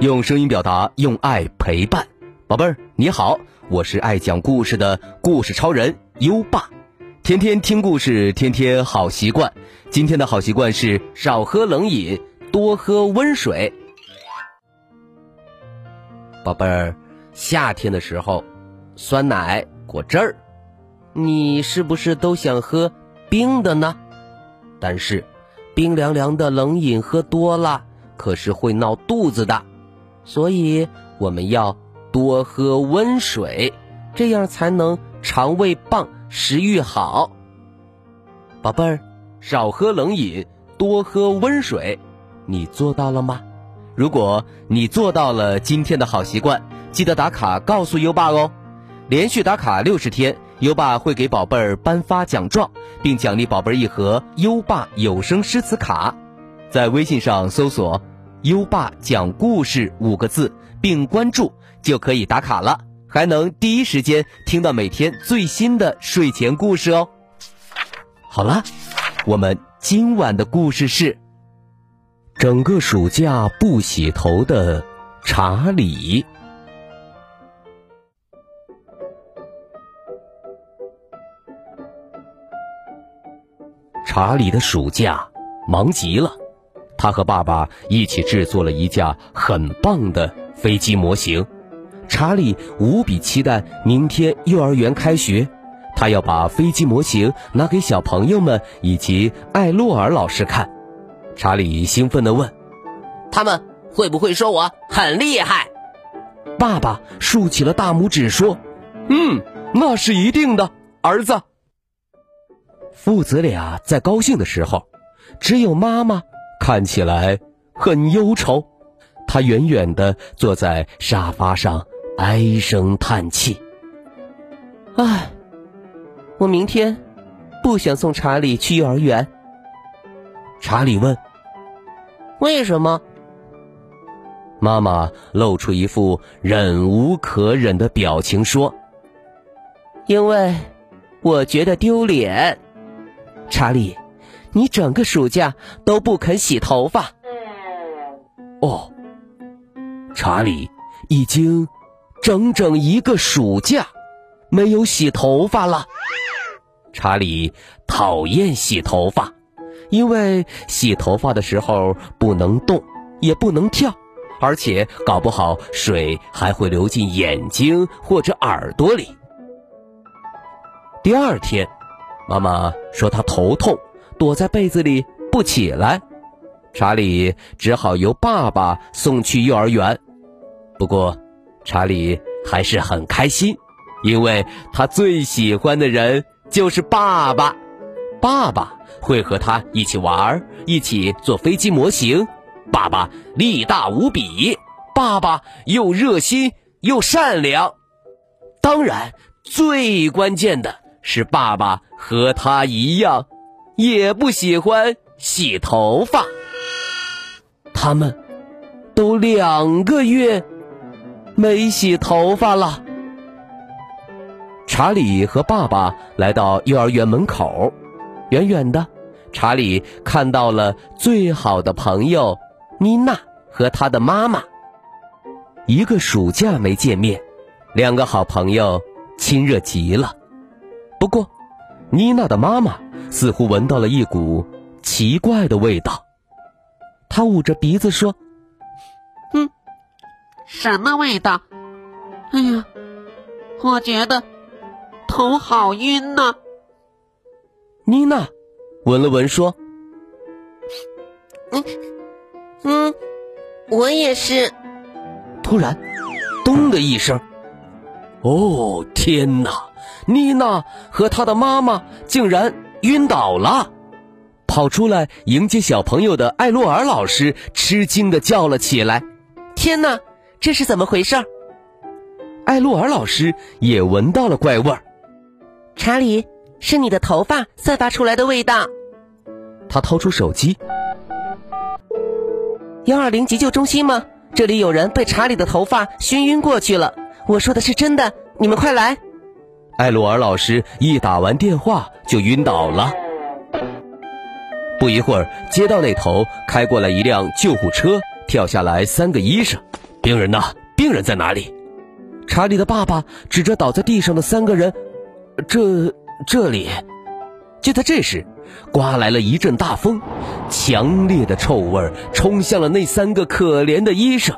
用声音表达，用爱陪伴，宝贝儿你好，我是爱讲故事的故事超人优爸，天天听故事，天天好习惯。今天的好习惯是少喝冷饮，多喝温水。宝贝儿，夏天的时候，酸奶、果汁儿，你是不是都想喝冰的呢？但是，冰凉凉的冷饮喝多了，可是会闹肚子的。所以我们要多喝温水，这样才能肠胃棒、食欲好。宝贝儿，少喝冷饮，多喝温水，你做到了吗？如果你做到了今天的好习惯，记得打卡告诉优爸哦。连续打卡六十天，优爸会给宝贝儿颁发奖状，并奖励宝贝儿一盒优爸有声诗词卡。在微信上搜索。优爸讲故事五个字，并关注就可以打卡了，还能第一时间听到每天最新的睡前故事哦。好了，我们今晚的故事是：整个暑假不洗头的查理。查理的暑假忙极了。他和爸爸一起制作了一架很棒的飞机模型，查理无比期待明天幼儿园开学，他要把飞机模型拿给小朋友们以及艾洛尔老师看。查理兴奋地问：“他们会不会说我很厉害？”爸爸竖起了大拇指说：“嗯，那是一定的，儿子。”父子俩在高兴的时候，只有妈妈。看起来很忧愁，他远远的坐在沙发上，唉声叹气。唉，我明天不想送查理去幼儿园。查理问：“为什么？”妈妈露出一副忍无可忍的表情说：“因为我觉得丢脸，查理。”你整个暑假都不肯洗头发。哦，查理已经整整一个暑假没有洗头发了。查理讨厌洗头发，因为洗头发的时候不能动，也不能跳，而且搞不好水还会流进眼睛或者耳朵里。第二天，妈妈说她头痛。躲在被子里不起来，查理只好由爸爸送去幼儿园。不过，查理还是很开心，因为他最喜欢的人就是爸爸。爸爸会和他一起玩，一起做飞机模型。爸爸力大无比，爸爸又热心又善良。当然，最关键的是，爸爸和他一样。也不喜欢洗头发，他们都两个月没洗头发了。查理和爸爸来到幼儿园门口，远远的，查理看到了最好的朋友妮娜和她的妈妈。一个暑假没见面，两个好朋友亲热极了。不过，妮娜的妈妈。似乎闻到了一股奇怪的味道，他捂着鼻子说：“嗯，什么味道？哎呀，我觉得头好晕呐。”妮娜闻了闻说：“嗯嗯，我也是。”突然，咚的一声，哦天哪！妮娜和她的妈妈竟然。晕倒了，跑出来迎接小朋友的艾洛尔老师吃惊的叫了起来：“天哪，这是怎么回事？”艾洛尔老师也闻到了怪味儿。查理，是你的头发散发出来的味道。他掏出手机：“幺二零急救中心吗？这里有人被查理的头发熏晕过去了。我说的是真的，你们快来！”艾洛尔老师一打完电话就晕倒了。不一会儿，街道那头开过来一辆救护车，跳下来三个医生。病人呢？病人在哪里？查理的爸爸指着倒在地上的三个人，这这里。就在这时，刮来了一阵大风，强烈的臭味冲向了那三个可怜的医生。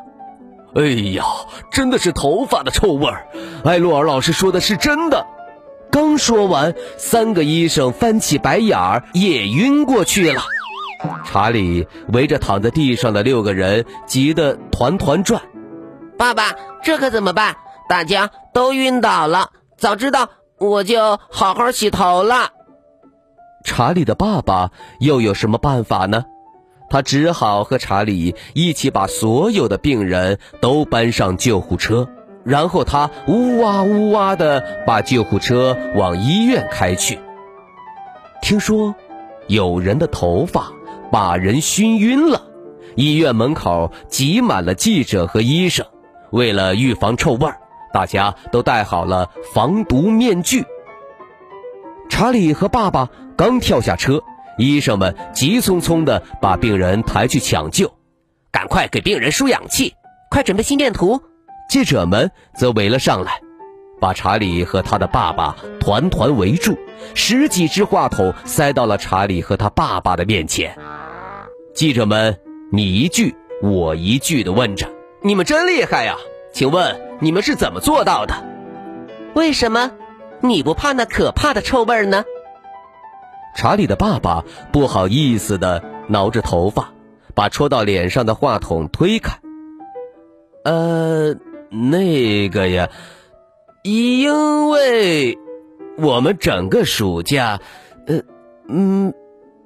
哎呀，真的是头发的臭味儿！艾洛尔老师说的是真的。刚说完，三个医生翻起白眼儿，也晕过去了。查理围着躺在地上的六个人，急得团团转。爸爸，这可怎么办？大家都晕倒了。早知道我就好好洗头了。查理的爸爸又有什么办法呢？他只好和查理一起把所有的病人都搬上救护车，然后他呜哇呜哇地把救护车往医院开去。听说有人的头发把人熏晕了，医院门口挤满了记者和医生。为了预防臭味，大家都戴好了防毒面具。查理和爸爸刚跳下车。医生们急匆匆地把病人抬去抢救，赶快给病人输氧气，快准备心电图。记者们则围了上来，把查理和他的爸爸团团围住，十几只话筒塞到了查理和他爸爸的面前。记者们你一句我一句地问着：“你们真厉害呀！请问你们是怎么做到的？为什么你不怕那可怕的臭味呢？”查理的爸爸不好意思的挠着头发，把戳到脸上的话筒推开。呃，那个呀，因为我们整个暑假，呃，嗯，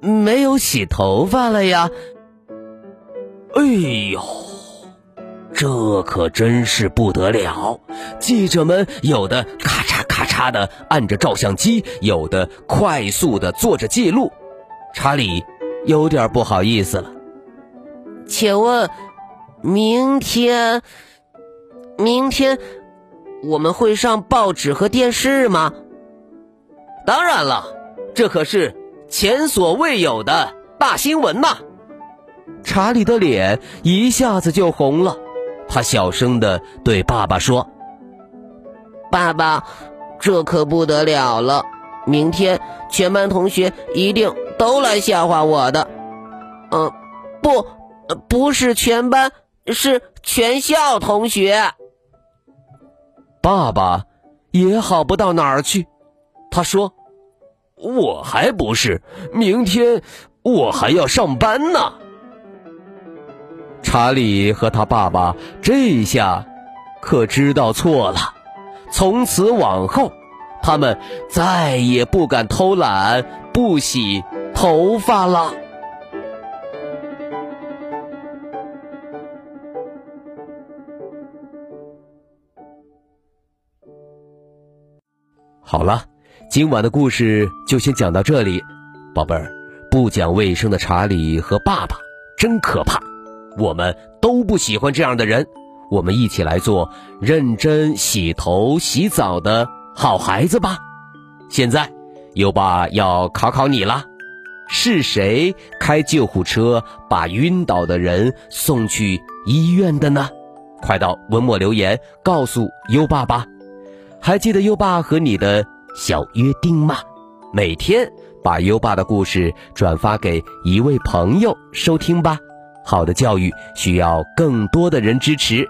没有洗头发了呀。哎呦，这可真是不得了！记者们有的咔嚓。咔嚓的按着照相机，有的快速的做着记录。查理有点不好意思了。请问，明天，明天我们会上报纸和电视吗？当然了，这可是前所未有的大新闻呐！查理的脸一下子就红了，他小声的对爸爸说：“爸爸。”这可不得了了！明天全班同学一定都来笑话我的。嗯，不，不是全班，是全校同学。爸爸也好不到哪儿去，他说：“我还不是，明天我还要上班呢。”查理和他爸爸这下可知道错了。从此往后，他们再也不敢偷懒不洗头发了。好了，今晚的故事就先讲到这里，宝贝儿，不讲卫生的查理和爸爸真可怕，我们都不喜欢这样的人。我们一起来做认真洗头洗澡的好孩子吧。现在，优爸要考考你了：是谁开救护车把晕倒的人送去医院的呢？快到文末留言告诉优爸吧。还记得优爸和你的小约定吗？每天把优爸的故事转发给一位朋友收听吧。好的教育需要更多的人支持。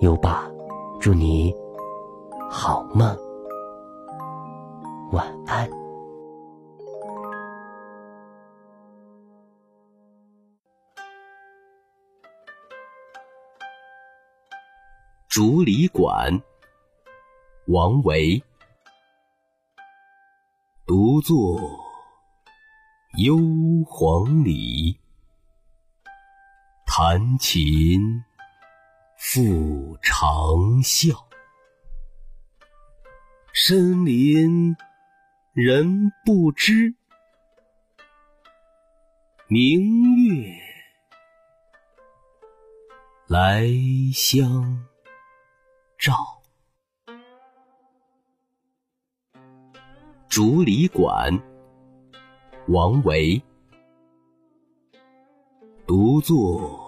优爸，祝你好梦，晚安。竹里馆，王维。独坐幽篁里，弹琴复长啸。深林人不知，明月来相照。竹里馆，王维。独坐